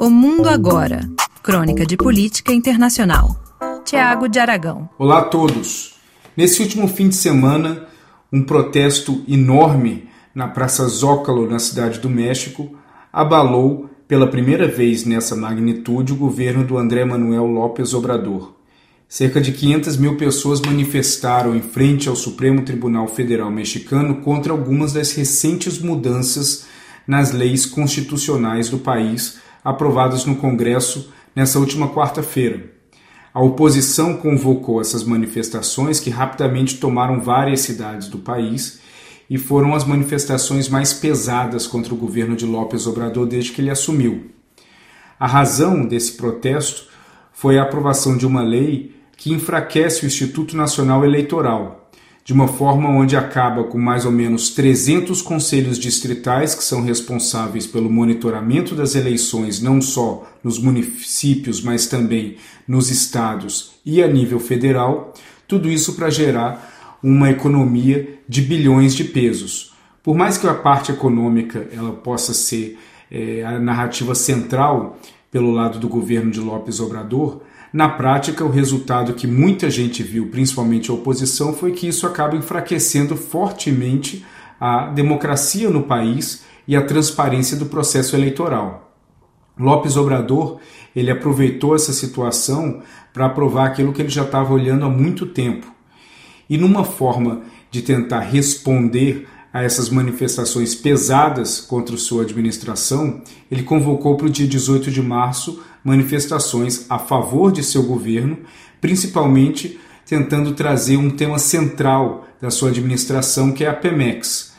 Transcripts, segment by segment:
O Mundo Agora. Crônica de Política Internacional. Tiago de Aragão. Olá a todos. Nesse último fim de semana, um protesto enorme na Praça Zócalo, na cidade do México, abalou pela primeira vez nessa magnitude o governo do André Manuel López Obrador. Cerca de 500 mil pessoas manifestaram em frente ao Supremo Tribunal Federal Mexicano contra algumas das recentes mudanças nas leis constitucionais do país aprovadas no Congresso nessa última quarta-feira. A oposição convocou essas manifestações que rapidamente tomaram várias cidades do país e foram as manifestações mais pesadas contra o governo de López Obrador desde que ele assumiu. A razão desse protesto foi a aprovação de uma lei que enfraquece o Instituto Nacional Eleitoral, de uma forma onde acaba com mais ou menos 300 conselhos distritais que são responsáveis pelo monitoramento das eleições, não só nos municípios, mas também nos estados e a nível federal, tudo isso para gerar uma economia de bilhões de pesos. Por mais que a parte econômica ela possa ser é, a narrativa central pelo lado do governo de Lopes Obrador, na prática, o resultado que muita gente viu, principalmente a oposição, foi que isso acaba enfraquecendo fortemente a democracia no país e a transparência do processo eleitoral. Lopes Obrador ele aproveitou essa situação para aprovar aquilo que ele já estava olhando há muito tempo. E numa forma de tentar responder a essas manifestações pesadas contra sua administração, ele convocou para o dia 18 de março manifestações a favor de seu governo, principalmente tentando trazer um tema central da sua administração, que é a Pemex.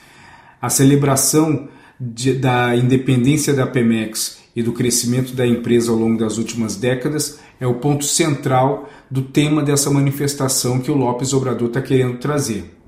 A celebração de, da independência da Pemex e do crescimento da empresa ao longo das últimas décadas é o ponto central do tema dessa manifestação que o Lopes Obrador está querendo trazer.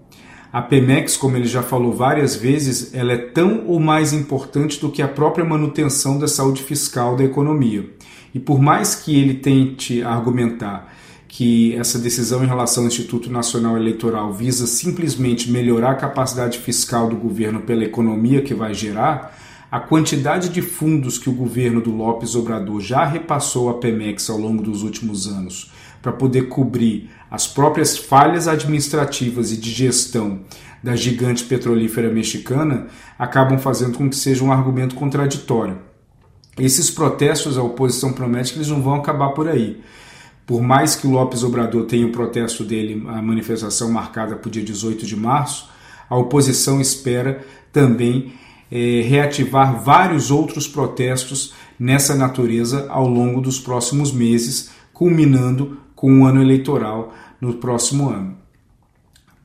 A Pemex, como ele já falou várias vezes, ela é tão ou mais importante do que a própria manutenção da saúde fiscal da economia. E por mais que ele tente argumentar que essa decisão em relação ao Instituto Nacional Eleitoral visa simplesmente melhorar a capacidade fiscal do governo pela economia que vai gerar, a quantidade de fundos que o governo do Lopes Obrador já repassou à Pemex ao longo dos últimos anos para poder cobrir as próprias falhas administrativas e de gestão da gigante petrolífera mexicana acabam fazendo com que seja um argumento contraditório. Esses protestos, a oposição promete que eles não vão acabar por aí. Por mais que o Lopes Obrador tenha o protesto dele, a manifestação marcada para o dia 18 de março, a oposição espera também é, reativar vários outros protestos nessa natureza ao longo dos próximos meses, culminando com o ano eleitoral no próximo ano.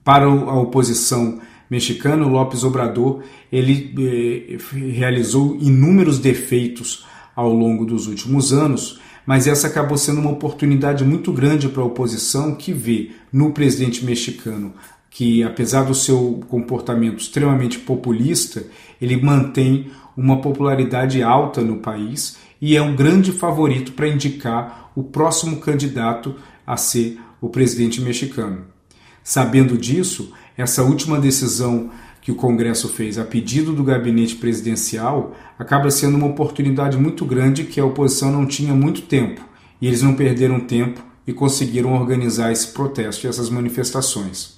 Para a oposição mexicana, López Obrador ele eh, realizou inúmeros defeitos ao longo dos últimos anos, mas essa acabou sendo uma oportunidade muito grande para a oposição que vê no presidente mexicano que, apesar do seu comportamento extremamente populista, ele mantém uma popularidade alta no país e é um grande favorito para indicar o próximo candidato a ser o presidente mexicano. Sabendo disso, essa última decisão que o Congresso fez a pedido do gabinete presidencial acaba sendo uma oportunidade muito grande que a oposição não tinha muito tempo e eles não perderam tempo e conseguiram organizar esse protesto e essas manifestações.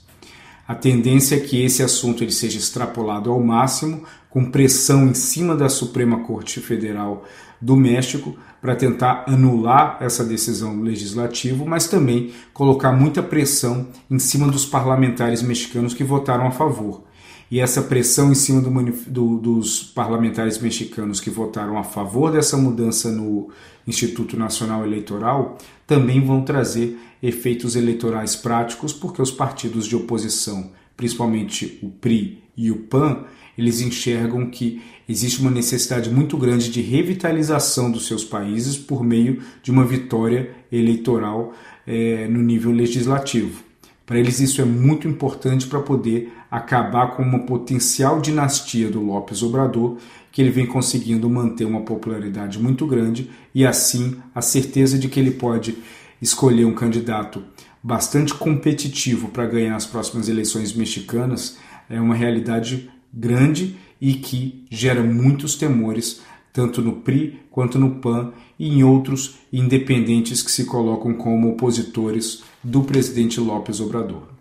A tendência é que esse assunto ele seja extrapolado ao máximo, com pressão em cima da Suprema Corte Federal do México para tentar anular essa decisão legislativa, mas também colocar muita pressão em cima dos parlamentares mexicanos que votaram a favor. E essa pressão em cima do, do, dos parlamentares mexicanos que votaram a favor dessa mudança no Instituto Nacional Eleitoral também vão trazer efeitos eleitorais práticos, porque os partidos de oposição, principalmente o PRI e o PAN, eles enxergam que existe uma necessidade muito grande de revitalização dos seus países por meio de uma vitória eleitoral é, no nível legislativo. Para eles, isso é muito importante para poder acabar com uma potencial dinastia do Lopes Obrador, que ele vem conseguindo manter uma popularidade muito grande e, assim, a certeza de que ele pode escolher um candidato bastante competitivo para ganhar as próximas eleições mexicanas é uma realidade grande e que gera muitos temores tanto no PRI quanto no PAN e em outros independentes que se colocam como opositores do presidente Lopes Obrador.